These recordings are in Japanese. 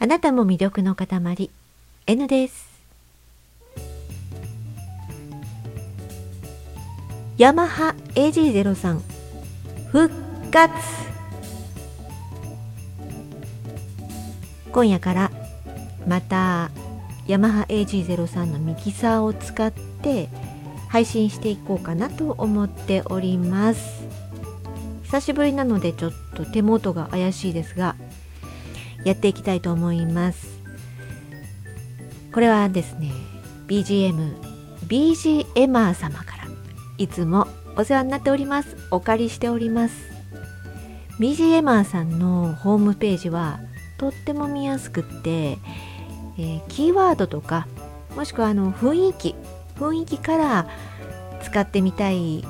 あなたも魅力の塊。N です。ヤマハ AG03 復活。今夜からまたヤマハ AG03 のミキサーを使って配信していこうかなと思っております。久しぶりなのでちょっと手元が怪しいですがやっていきたいと思います。これはですね BGM BGMR 様からいつもお世話になっております。お借りしております。BGMR さんのホームページはとっても見やすくって、えー、キーワードとかもしくはあの雰囲気雰囲気から使ってみたい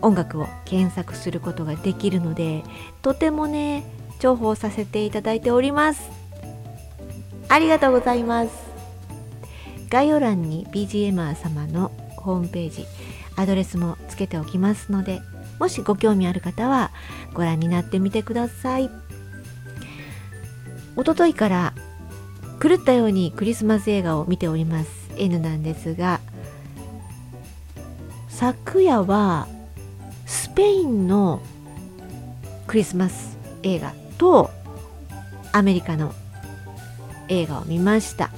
音楽を検索することができるのでとてもね重宝させていただいております。ありがとうございます。概要欄に BGMR 様のホームページアドレスもつけておきますのでもしご興味ある方はご覧になってみてください。おとといから狂ったようにクリスマス映画を見ております。N なんですが昨夜はスペインのクリスマス映画とアメリカの映画を見ました。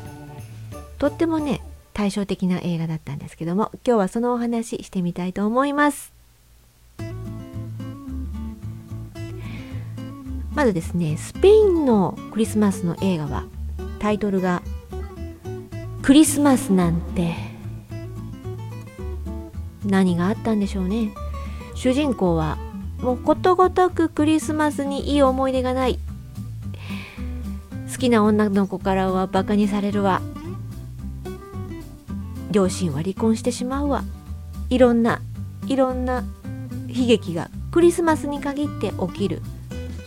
とってもね対照的な映画だったんですけども今日はそのお話してみたいと思います。まずですねスペインのクリスマスの映画はタイトルが「クリスマスなんて」何があったんでしょうね。主人公はもうことごとくクリスマスにいい思い出がない。好きな女の子からはバカにされるわ。両親は離婚してしまうわ。いろんないろんな悲劇がクリスマスに限って起きる。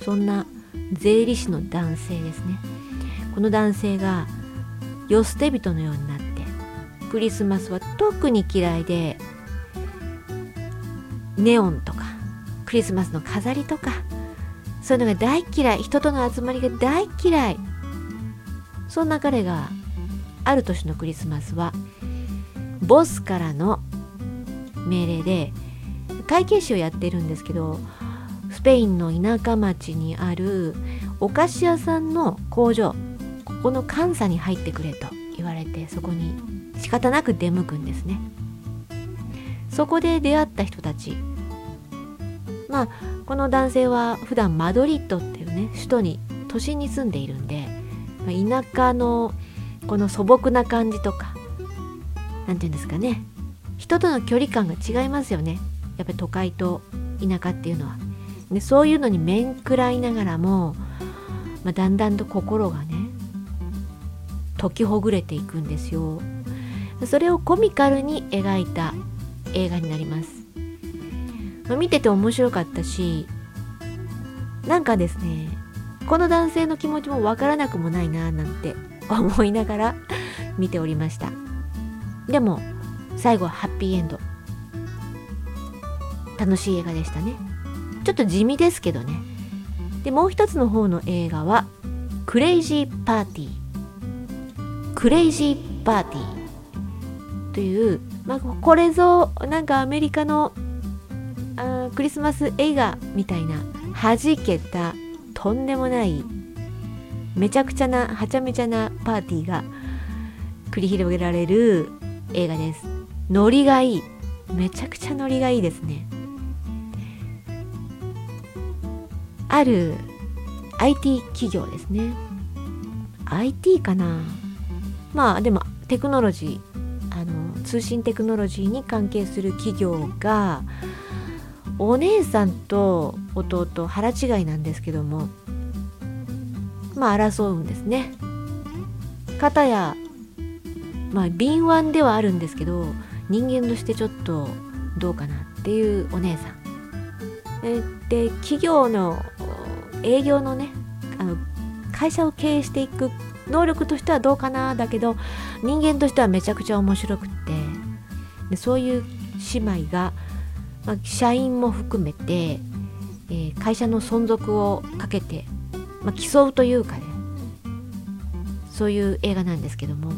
そんな税理士の男性ですね。この男性が世捨て人のようになってクリスマスは特に嫌いでネオンとかクリスマスの飾りとかそういうのが大嫌い人との集まりが大嫌い。そんな彼がある年のクリスマスはボスからの命令で会計士をやってるんですけどスペインの田舎町にあるお菓子屋さんの工場ここの監査に入ってくれと言われてそこに仕方なく出向くんですね。そこで出会った人たちまあこの男性は普段マドリッドっていうね首都に都心に住んでいるんで、まあ、田舎のこの素朴な感じとか何て言うんですかね人との距離感が違いますよね。やっぱり都会と田舎っていうのは。でそういうのに面食らいながらも、まあ、だんだんと心がね解きほぐれていくんですよ。それをコミカルに描いた映画になります、まあ、見てて面白かったしなんかですねこの男性の気持ちもわからなくもないななんて思いながら見ておりました。でも最後はハッピーエンド。楽しい映画でしたね。ちょっと地味ですけどね。でもう一つの方の映画はクレイジーパーティークレイジーパーティーという、まあ、これぞなんかアメリカのクリスマス映画みたいな弾けたとんでもないめちゃくちゃなはちゃめちゃなパーティーが繰り広げられる映画です。ノリがいいめちゃくちゃノリがいいですね。ある IT 企業ですね。IT かな？まあでもテクノロジーあの通信テクノロジーに関係する企業がお姉さんと弟腹違いなんですけどもまあ争うんですね。片やまあ敏腕ではあるんですけど人間としてちょっとどうかなっていうお姉さん。で企業の営業のねあの会社を経営していく能力としてはどうかなだけど人間としてはめちゃくちゃ面白くってでそういう姉妹が、まあ、社員も含めて、えー、会社の存続をかけて、まあ、競うというかねそういう映画なんですけども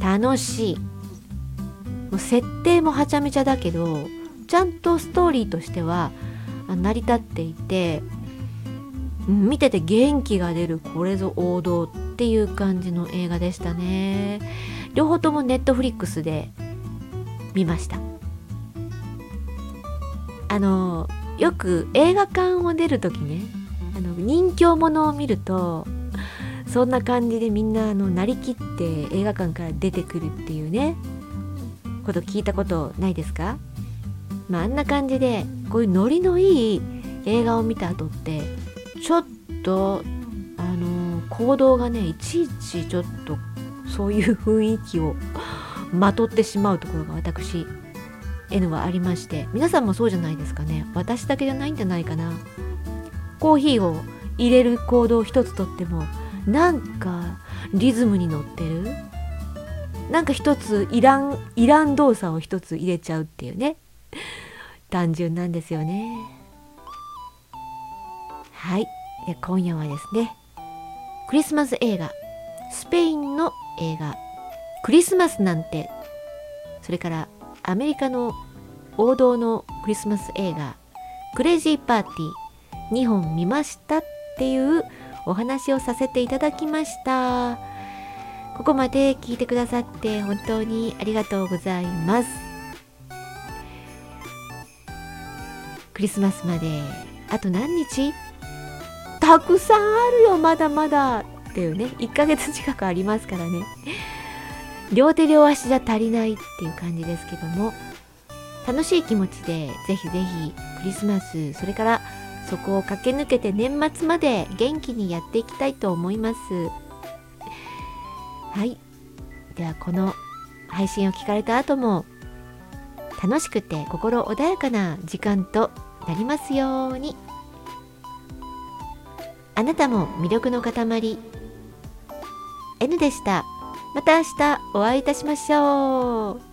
楽しい。もう設定もはちゃめちゃだけどちゃんとストーリーとしては成り立っていて見てて元気が出るこれぞ王道っていう感じの映画でしたね。両方ともネットフリックスで見ました。あのよく映画館を出る時ねあの人気者を見るとそんな感じでみんなあのなりきって映画館から出てくるっていうねこと聞いたことないですか？まああんな感じでこういうノリのいい映画を見た後ってちょっとあの行動がねいちいちちょっとそういう雰囲気をまとってしまうところが私 N はありまして皆さんもそうじゃないですかね。私だけじゃないんじゃないかな。コーヒーを入れる行動一つとってもなんかリズムに乗ってる。なんか一ついらんいらん動作を一つ入れちゃうっていうね。単純なんですよね。はい。で今夜はですねクリスマス映画。スペインの映画「クリスマスなんて」それからアメリカの王道のクリスマス映画「クレイジーパーティー」2本見ましたっていうお話をさせていただきました。ここまで聞いてくださって本当にありがとうございます。クリスマスまであと何日？たくさんあるよまだまだ。っていうね1ヶ月近くありますからね。両手両足じゃ足りないっていう感じですけども楽しい気持ちでぜひぜひクリスマスそれからそこを駆け抜けて年末まで元気にやっていきたいと思います。はい。ではこの配信を聞かれた後も楽しくて心穏やかな時間となりますように。あなたも魅力の塊 N でした。また明日お会いいたしましょう。